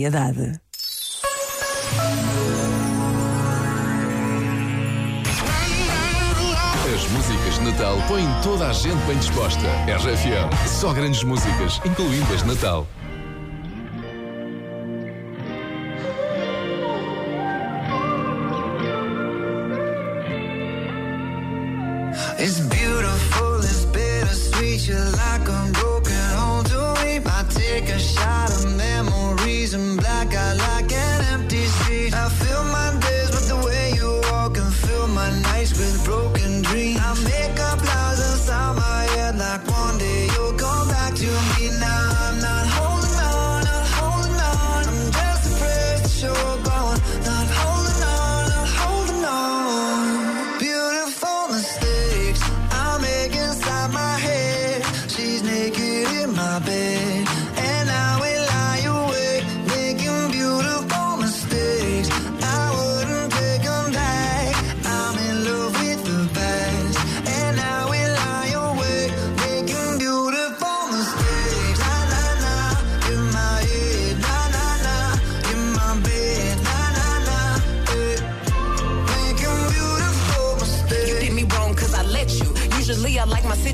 solidariedade. As músicas de Natal põem toda a gente bem disposta. RFM, só grandes músicas, incluindo as de Natal. It's beautiful, it's bittersweet. You're like a broken home to me. I take a shot of memories and black I like an empty street. I fill my days with the way you walk and fill my nights with broken dreams. I make up lies inside my head like one day you'll come back to me. Now I'm not holding on, not holding on. I'm just that you're gone. Not holding on, not holding on. Beautiful mistakes I inside my head. She's naked in my bed,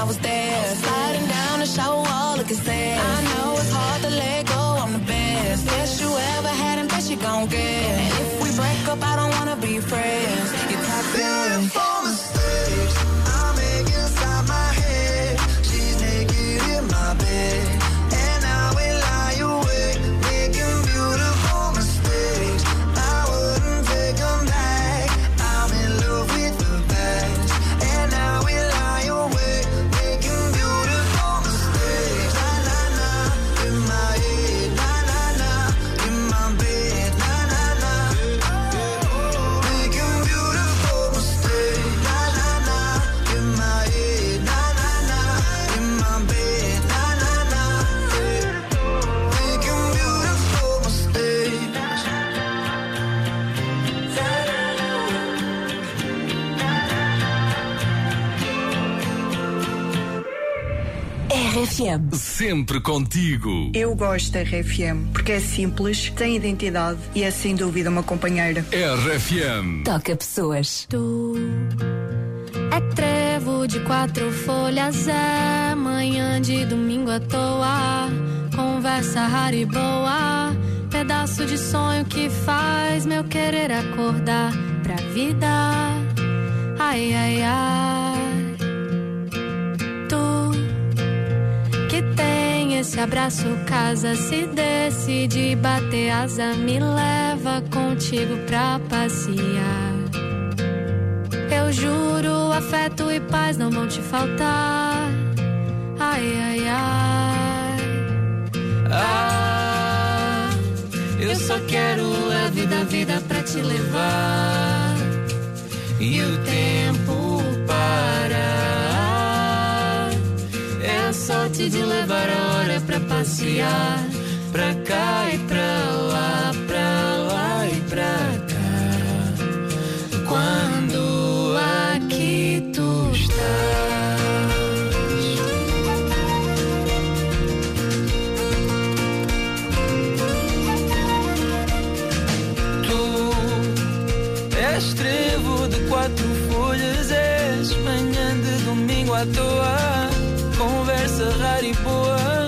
I was there. Sliding down the shower wall, looking sad. I know it's hard to let go, I'm the best. Best you ever had and best you gon' get. And if we break up, I don't wanna be friends. RFM. Sempre contigo. Eu gosto da RFM porque é simples, tem identidade e é sem dúvida uma companheira. RFM. Toca pessoas. Tu é trevo de quatro folhas, é manhã de domingo à toa. Conversa rara e boa, pedaço de sonho que faz meu querer acordar pra vida. Ai, ai, ai. Esse abraço, casa, se decide bater asa, me leva contigo pra passear. Eu juro, afeto e paz não vão te faltar. Ai, ai, ai. Ah, eu só quero a vida, a vida pra te levar. E o tempo parar. É sorte de levar a pra passear. Pra cá e pra lá, pra lá e pra cá. Quando aqui tu estás. Tu és trevo de quatro folhas, és manhã de domingo à toa, conversa rara e boa,